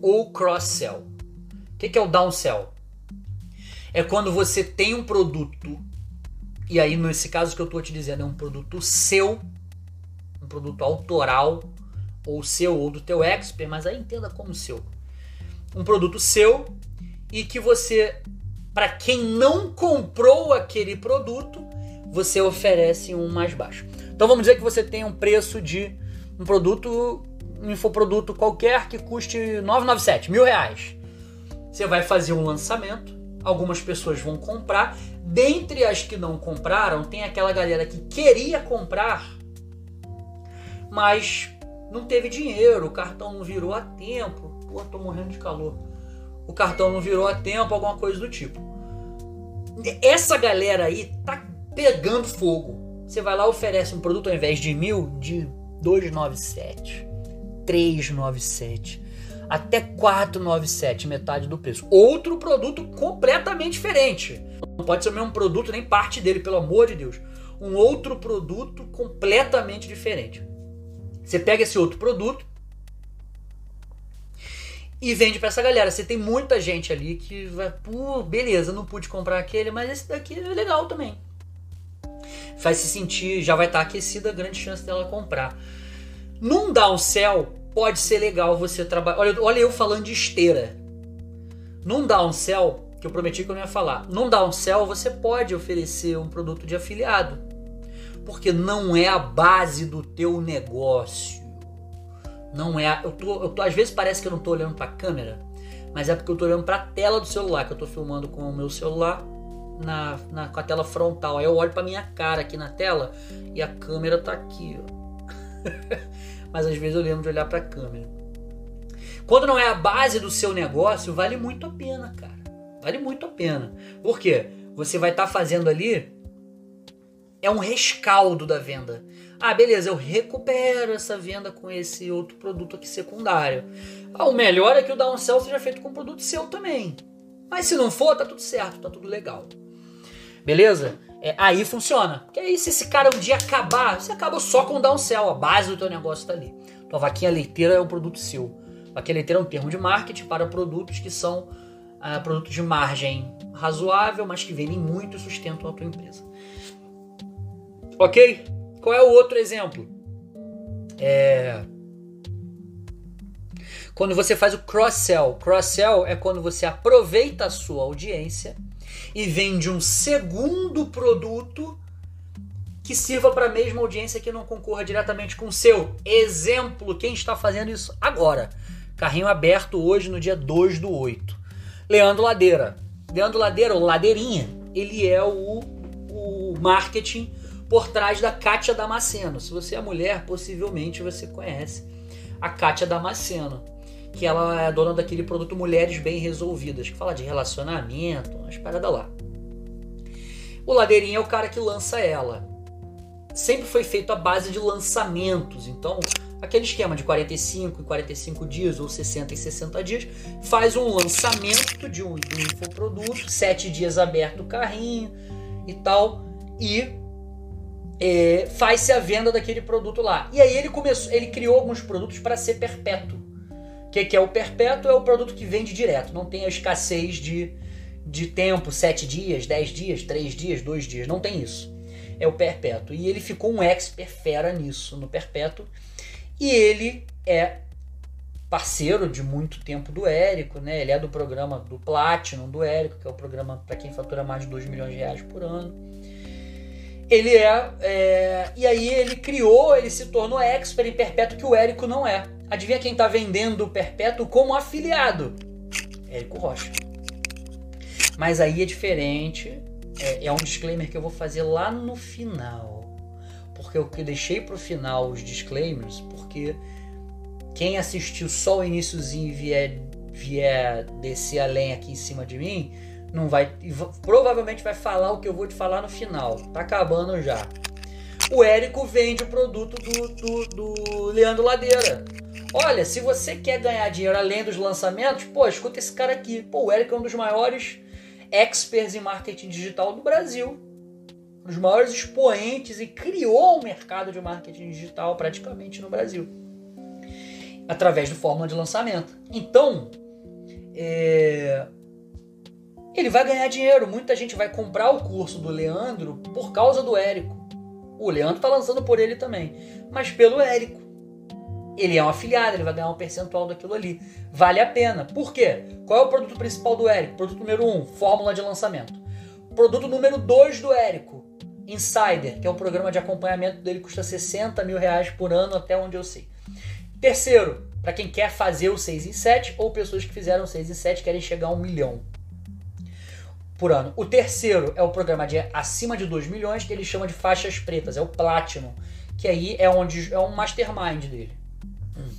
Ou cross-sell. O que é o downsell? É quando você tem um produto, e aí nesse caso que eu estou te dizendo, é um produto seu um produto autoral ou seu ou do teu expert, mas aí entenda como seu. Um produto seu e que você, para quem não comprou aquele produto, você oferece um mais baixo. Então vamos dizer que você tem um preço de um produto, um infoproduto qualquer que custe 997, mil reais. Você vai fazer um lançamento, algumas pessoas vão comprar. Dentre as que não compraram, tem aquela galera que queria comprar mas não teve dinheiro, o cartão não virou a tempo. Pô, tô morrendo de calor. O cartão não virou a tempo, alguma coisa do tipo. Essa galera aí tá pegando fogo. Você vai lá oferece um produto ao invés de mil, de 297, 397, até 497, metade do preço. Outro produto completamente diferente. Não pode ser o mesmo produto, nem parte dele, pelo amor de Deus. Um outro produto completamente diferente. Você pega esse outro produto e vende para essa galera. Você tem muita gente ali que vai, pô, beleza, não pude comprar aquele, mas esse daqui é legal também. Faz se sentir, já vai estar tá aquecida, grande chance dela comprar. Num downsell, pode ser legal você trabalhar. Olha, olha eu falando de esteira. Num downsell, que eu prometi que eu não ia falar. Num downsell, você pode oferecer um produto de afiliado porque não é a base do teu negócio. Não é. Eu tô, eu tô, às vezes parece que eu não tô olhando para a câmera, mas é porque eu tô olhando para a tela do celular, que eu tô filmando com o meu celular na, na com a tela frontal. Aí eu olho para minha cara aqui na tela e a câmera tá aqui, ó. [laughs] mas às vezes eu lembro de olhar para a câmera. Quando não é a base do seu negócio, vale muito a pena, cara. Vale muito a pena. Por quê? Você vai estar tá fazendo ali é um rescaldo da venda. Ah, beleza, eu recupero essa venda com esse outro produto aqui secundário. Ah, o melhor é que o downsell seja feito com um produto seu também. Mas se não for, tá tudo certo, tá tudo legal. Beleza? É, aí funciona. Porque aí se esse cara um dia acabar, você acaba só com o downsell, a base do teu negócio tá ali. Tua vaquinha leiteira é o produto seu. Vaquinha leiteira é um termo de marketing para produtos que são ah, produtos de margem razoável, mas que vendem muito e sustentam a tua empresa. Ok? Qual é o outro exemplo? É. Quando você faz o cross-sell. Cross-sell é quando você aproveita a sua audiência e vende um segundo produto que sirva para a mesma audiência que não concorra diretamente com o seu. Exemplo, quem está fazendo isso agora? Carrinho aberto hoje no dia 2 do 8. Leandro Ladeira. Leandro Ladeira, ou Ladeirinha, ele é o, o marketing por trás da Kátia Damasceno. Se você é mulher, possivelmente você conhece a Kátia Damasceno, que ela é dona daquele produto Mulheres Bem Resolvidas, que fala de relacionamento, umas paradas lá. O Ladeirinha é o cara que lança ela. Sempre foi feito à base de lançamentos, então aquele esquema de 45 em 45 dias ou 60 em 60 dias, faz um lançamento de um, de um infoproduto, 7 dias aberto o carrinho e tal, e é, faz-se a venda daquele produto lá. E aí ele começou, ele criou alguns produtos para ser perpétuo. O que, que é o perpétuo? É o produto que vende direto, não tem a escassez de, de tempo, 7 dias, 10 dias, 3 dias, 2 dias, não tem isso. É o perpétuo. E ele ficou um expert fera nisso, no perpétuo. E ele é parceiro de muito tempo do Érico, né? Ele é do programa do Platinum do Érico, que é o programa para quem fatura mais de 2 milhões de reais por ano. Ele é, é, E aí ele criou, ele se tornou expert em perpétuo que o Érico não é. Adivinha quem está vendendo o perpétuo como afiliado? Érico Rocha. Mas aí é diferente. É, é um disclaimer que eu vou fazer lá no final porque eu deixei para o final os disclaimers, porque quem assistiu só o iníciozinho e vier, vier descer além aqui em cima de mim, não vai provavelmente vai falar o que eu vou te falar no final. Tá acabando já. O Érico vende o produto do, do, do Leandro Ladeira. Olha, se você quer ganhar dinheiro além dos lançamentos, pô, escuta esse cara aqui. Pô, o Érico é um dos maiores experts em marketing digital do Brasil dos maiores expoentes e criou o mercado de marketing digital praticamente no Brasil, através do fórmula de lançamento. Então, é, ele vai ganhar dinheiro. Muita gente vai comprar o curso do Leandro por causa do Érico. O Leandro está lançando por ele também, mas pelo Érico. Ele é um afiliado, ele vai ganhar um percentual daquilo ali. Vale a pena. Por quê? Qual é o produto principal do Érico? Produto número 1, um, fórmula de lançamento. Produto número 2 do Érico, Insider, que é um programa de acompanhamento dele, custa 60 mil reais por ano, até onde eu sei. Terceiro, para quem quer fazer o 6 em 7 ou pessoas que fizeram 6 em 7 querem chegar a um milhão por ano. O terceiro é o programa de acima de 2 milhões, que ele chama de faixas pretas, é o Platinum, que aí é onde é um mastermind dele. Hum.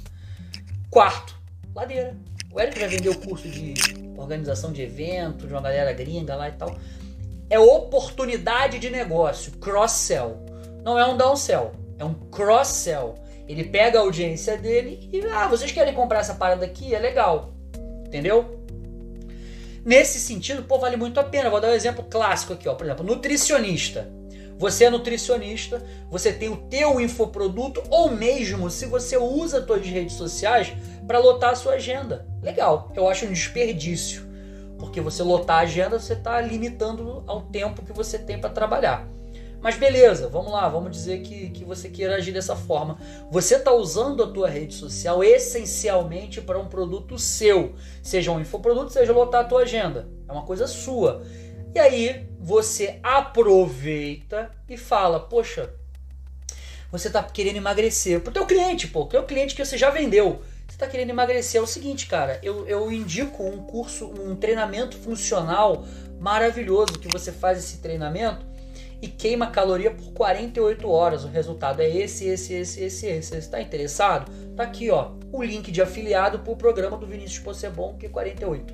Quarto, ladeira. O Eric já vendeu curso de organização de evento, de uma galera gringa lá e tal é oportunidade de negócio, cross-sell. Não é um downsell, é um cross-sell. Ele pega a audiência dele e, ah, vocês querem comprar essa parada aqui? É legal. Entendeu? Nesse sentido, pô, vale muito a pena. Vou dar um exemplo clássico aqui, ó. Por exemplo, nutricionista. Você é nutricionista, você tem o teu infoproduto, ou mesmo se você usa suas redes sociais para lotar a sua agenda. Legal, eu acho um desperdício. Porque você lotar a agenda, você está limitando ao tempo que você tem para trabalhar. Mas beleza, vamos lá, vamos dizer que, que você queira agir dessa forma. Você está usando a tua rede social essencialmente para um produto seu, seja um infoproduto, seja lotar a tua agenda. É uma coisa sua. E aí você aproveita e fala, poxa, você está querendo emagrecer para o teu cliente, pô, que é o cliente que você já vendeu está querendo emagrecer, é o seguinte, cara, eu, eu indico um curso, um treinamento funcional maravilhoso que você faz esse treinamento e queima caloria por 48 horas. O resultado é esse, esse, esse, esse, esse. Você está interessado? Tá aqui, ó, o link de afiliado para o programa do Vinícius Possebon, que é 48.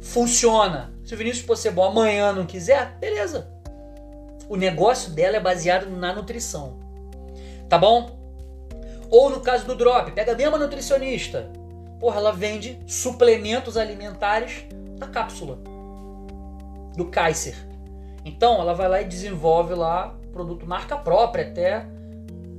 Funciona. Se o Vinícius Possebon amanhã não quiser, beleza. O negócio dela é baseado na nutrição. Tá bom? Ou no caso do drop, pega a mesma nutricionista. Porra, ela vende suplementos alimentares da cápsula. Do Kaiser. Então, ela vai lá e desenvolve lá produto marca própria até.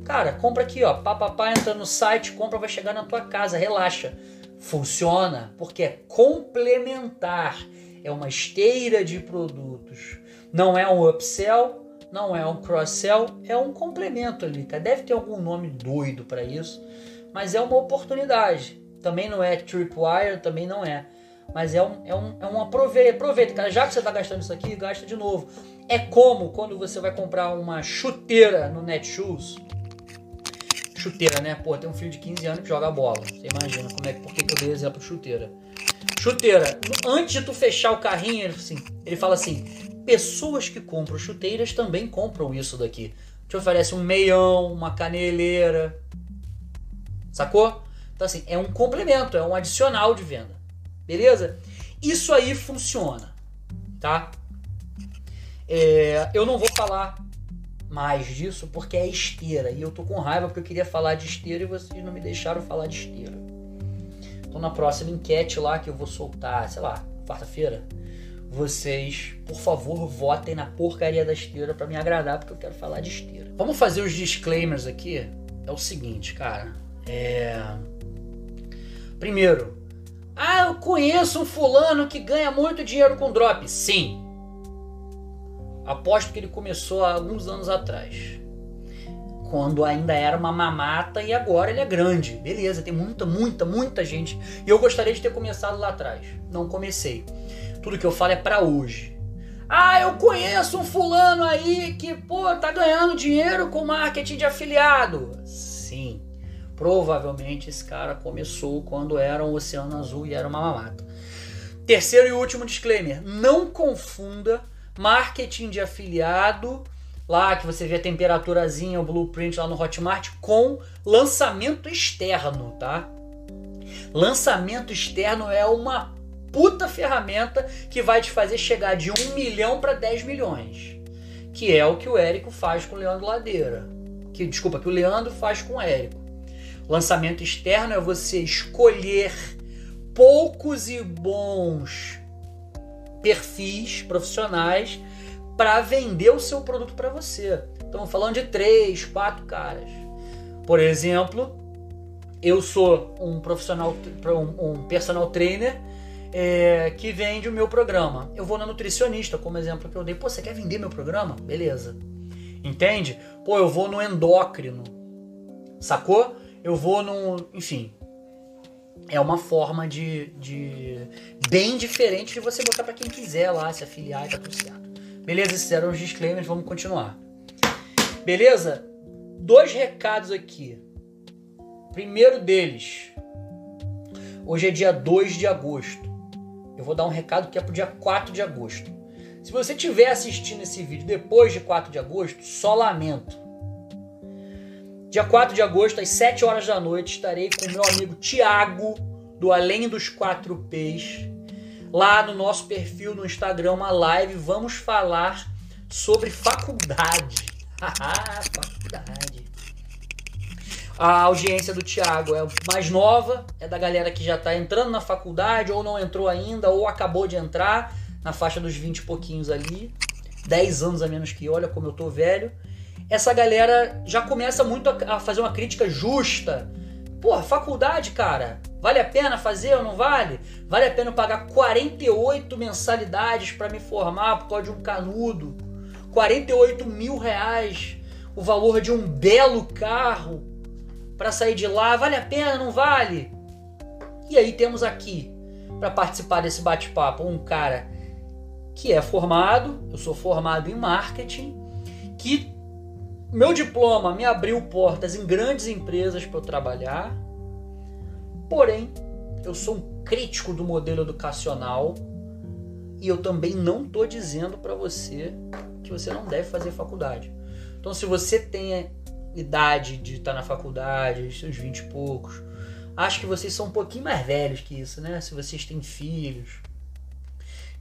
Cara, compra aqui, ó. Papapá, entra no site, compra, vai chegar na tua casa, relaxa. Funciona porque é complementar. É uma esteira de produtos. Não é um upsell, não é um cross-sell, é um complemento ali, cara. Deve ter algum nome doido para isso, mas é uma oportunidade. Também não é tripwire, também não é. Mas é um, é um, é um aproveita, aproveita, cara. Já que você está gastando isso aqui, gasta de novo. É como quando você vai comprar uma chuteira no Netshoes. Chuteira, né? Pô, tem um filho de 15 anos que joga bola. Você imagina como é, por que eu dei exemplo chuteira. Chuteira, antes de tu fechar o carrinho, ele, assim, ele fala assim: pessoas que compram chuteiras também compram isso daqui. Te oferece um meião, uma caneleira. Sacou? Então, assim, é um complemento, é um adicional de venda. Beleza? Isso aí funciona. Tá? É, eu não vou falar mais disso porque é esteira. E eu tô com raiva porque eu queria falar de esteira e vocês não me deixaram falar de esteira. Então na próxima enquete lá que eu vou soltar, sei lá, quarta-feira, vocês, por favor, votem na porcaria da esteira para me agradar porque eu quero falar de esteira. Vamos fazer os disclaimers aqui. É o seguinte, cara. É... Primeiro, ah, eu conheço um fulano que ganha muito dinheiro com drop. Sim, Aposto que ele começou há alguns anos atrás. Quando ainda era uma mamata e agora ele é grande. Beleza, tem muita, muita, muita gente. E eu gostaria de ter começado lá atrás. Não comecei. Tudo que eu falo é para hoje. Ah, eu conheço um fulano aí que, pô, tá ganhando dinheiro com marketing de afiliado. Sim, provavelmente esse cara começou quando era um oceano azul e era uma mamata. Terceiro e último disclaimer: não confunda marketing de afiliado, lá que você vê a temperaturazinha, o blueprint lá no Hotmart, com lançamento externo, tá? Lançamento externo é uma puta ferramenta que vai te fazer chegar de 1 milhão para 10 milhões. Que é o que o Érico faz com o Leandro Ladeira. Que, desculpa, que o Leandro faz com o Érico. Lançamento externo é você escolher poucos e bons perfis profissionais para vender o seu produto para você. Estamos falando de três, quatro caras. Por exemplo, eu sou um profissional, um, personal trainer é, que vende o meu programa. Eu vou na nutricionista, como exemplo que eu dei. Pô, você quer vender meu programa? Beleza. Entende? Pô, eu vou no endócrino. Sacou? Eu vou no. Enfim, é uma forma de, de bem diferente de você botar para quem quiser lá se afiliar e tá tudo certo. Beleza? Esses eram os disclaimers, vamos continuar. Beleza? Dois recados aqui. Primeiro deles, hoje é dia 2 de agosto. Eu vou dar um recado que é pro dia 4 de agosto. Se você estiver assistindo esse vídeo depois de 4 de agosto, só lamento. Dia 4 de agosto, às 7 horas da noite, estarei com meu amigo Tiago, do Além dos 4 P's, lá no nosso perfil no Instagram, uma live. Vamos falar sobre faculdade. [laughs] faculdade. A audiência do Tiago é mais nova, é da galera que já está entrando na faculdade, ou não entrou ainda, ou acabou de entrar, na faixa dos 20 e pouquinhos ali. 10 anos a menos que eu, olha como eu tô velho essa galera já começa muito a, a fazer uma crítica justa. Porra, faculdade, cara, vale a pena fazer ou não vale? Vale a pena pagar 48 mensalidades para me formar por causa de um canudo? 48 mil reais, o valor de um belo carro para sair de lá, vale a pena, não vale? E aí temos aqui, para participar desse bate-papo, um cara que é formado, eu sou formado em marketing, que meu diploma me abriu portas em grandes empresas para eu trabalhar. Porém, eu sou um crítico do modelo educacional e eu também não estou dizendo para você que você não deve fazer faculdade. Então, se você tem idade de estar tá na faculdade, seus 20 e poucos, acho que vocês são um pouquinho mais velhos que isso, né? Se vocês têm filhos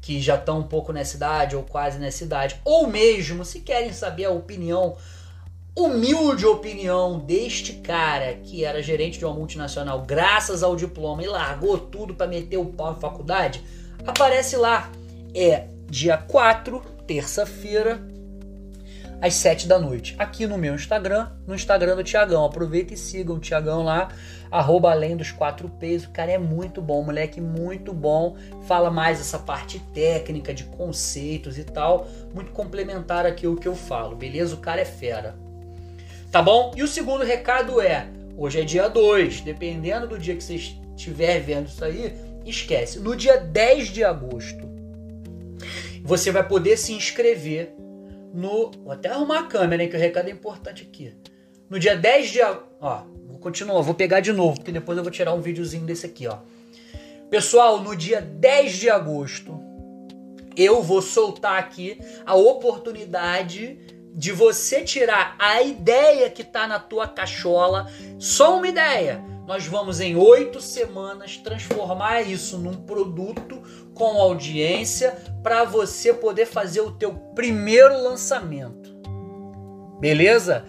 que já estão um pouco nessa idade ou quase nessa idade, ou mesmo se querem saber a opinião humilde opinião deste cara que era gerente de uma multinacional graças ao diploma e largou tudo para meter o pau na faculdade, aparece lá. É dia 4, terça-feira, às 7 da noite. Aqui no meu Instagram, no Instagram do Tiagão. Aproveita e sigam o Tiagão lá, arroba além dos quatro P's. O cara é muito bom, moleque muito bom. Fala mais essa parte técnica de conceitos e tal. Muito complementar aqui o que eu falo, beleza? O cara é fera. Tá bom? E o segundo recado é: hoje é dia 2, dependendo do dia que você estiver vendo isso aí, esquece. No dia 10 de agosto, você vai poder se inscrever no. Vou até arrumar a câmera, hein, que o recado é importante aqui. No dia 10 de agosto. Ó, vou continuar, vou pegar de novo, porque depois eu vou tirar um videozinho desse aqui, ó. Pessoal, no dia 10 de agosto, eu vou soltar aqui a oportunidade de você tirar a ideia que está na tua cachola, só uma ideia. Nós vamos em oito semanas transformar isso num produto com audiência para você poder fazer o teu primeiro lançamento. Beleza?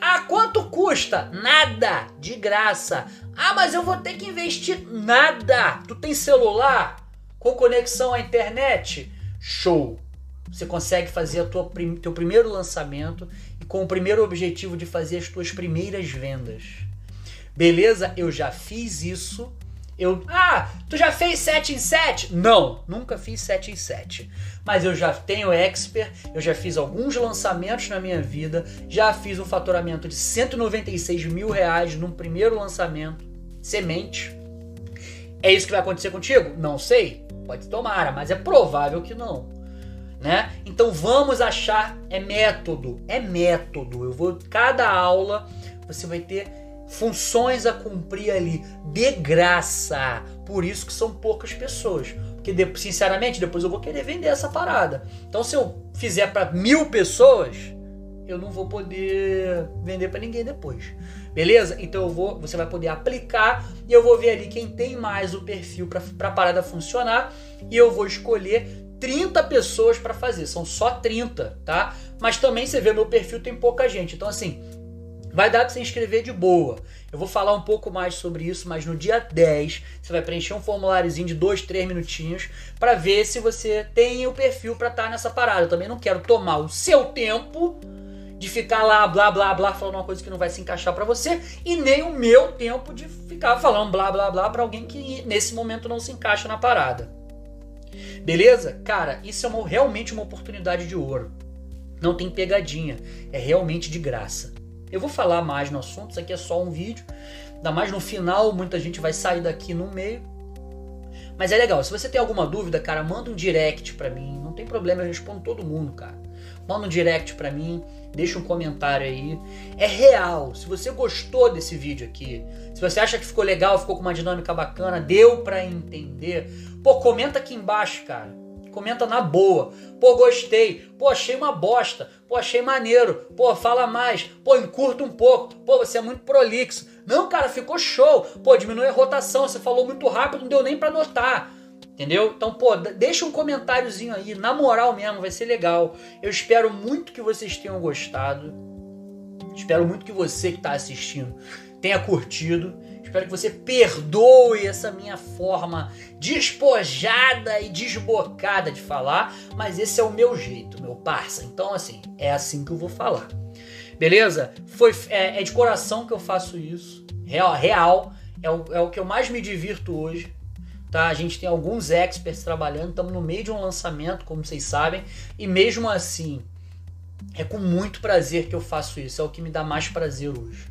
Ah, quanto custa? Nada, de graça. Ah, mas eu vou ter que investir nada. Tu tem celular com conexão à internet? Show. Você consegue fazer o teu primeiro lançamento e com o primeiro objetivo de fazer as tuas primeiras vendas. Beleza? Eu já fiz isso. Eu, ah, tu já fez 7 em 7? Não, nunca fiz 7 em 7. Mas eu já tenho expert, eu já fiz alguns lançamentos na minha vida, já fiz um faturamento de 196 mil reais no primeiro lançamento, semente. É isso que vai acontecer contigo? Não sei. Pode tomar, mas é provável que não né? Então vamos achar é método, é método. Eu vou cada aula você vai ter funções a cumprir ali de graça. Por isso que são poucas pessoas. Porque, sinceramente, depois eu vou querer vender essa parada. Então, se eu fizer para mil pessoas, eu não vou poder vender para ninguém depois. Beleza? Então eu vou, você vai poder aplicar e eu vou ver ali quem tem mais o perfil para a parada funcionar e eu vou escolher 30 pessoas para fazer, são só 30, tá? Mas também você vê meu perfil tem pouca gente. Então assim, vai dar para você inscrever de boa. Eu vou falar um pouco mais sobre isso, mas no dia 10 você vai preencher um formuláriozinho de 2, 3 minutinhos para ver se você tem o perfil para estar tá nessa parada. Eu também não quero tomar o seu tempo de ficar lá blá blá blá falando uma coisa que não vai se encaixar para você e nem o meu tempo de ficar falando blá blá blá para alguém que nesse momento não se encaixa na parada. Beleza? Cara, isso é uma, realmente uma oportunidade de ouro. Não tem pegadinha. É realmente de graça. Eu vou falar mais no assunto, isso aqui é só um vídeo. Ainda mais no final, muita gente vai sair daqui no meio. Mas é legal, se você tem alguma dúvida, cara, manda um direct pra mim. Não tem problema, eu respondo todo mundo, cara. Manda um direct pra mim, deixa um comentário aí. É real. Se você gostou desse vídeo aqui, se você acha que ficou legal, ficou com uma dinâmica bacana, deu pra entender, pô, comenta aqui embaixo, cara. Comenta na boa. Pô, gostei. Pô, achei uma bosta. Pô, achei maneiro. Pô, fala mais. Pô, encurta um pouco. Pô, você é muito prolixo. Não, cara, ficou show. Pô, diminui a rotação. Você falou muito rápido, não deu nem para notar. Entendeu? Então, pô, deixa um comentáriozinho aí, na moral mesmo, vai ser legal. Eu espero muito que vocês tenham gostado. Espero muito que você que está assistindo tenha curtido. Espero que você perdoe essa minha forma despojada e desbocada de falar, mas esse é o meu jeito, meu parça. Então, assim, é assim que eu vou falar. Beleza? Foi, é, é de coração que eu faço isso. Real, real é, o, é o que eu mais me divirto hoje tá? A gente tem alguns experts trabalhando, estamos no meio de um lançamento, como vocês sabem, e mesmo assim, é com muito prazer que eu faço isso, é o que me dá mais prazer hoje.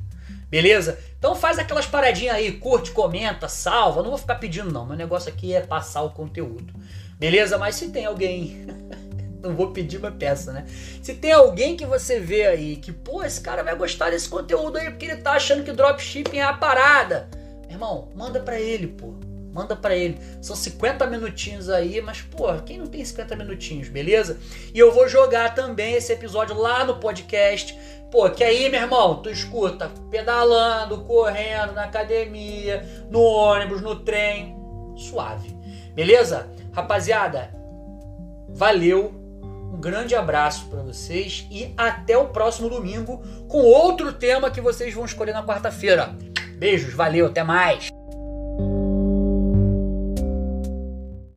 Beleza? Então faz aquelas paradinhas aí, curte, comenta, salva. Não vou ficar pedindo não, meu negócio aqui é passar o conteúdo. Beleza? Mas se tem alguém, [laughs] não vou pedir uma peça, né? Se tem alguém que você vê aí que, pô, esse cara vai gostar desse conteúdo aí porque ele tá achando que dropshipping é a parada. Irmão, manda para ele, pô manda para ele. São 50 minutinhos aí, mas pô, quem não tem 50 minutinhos, beleza? E eu vou jogar também esse episódio lá no podcast. Pô, que aí, meu irmão, tu escuta pedalando, correndo, na academia, no ônibus, no trem, suave. Beleza? Rapaziada, valeu. Um grande abraço para vocês e até o próximo domingo com outro tema que vocês vão escolher na quarta-feira. Beijos, valeu, até mais.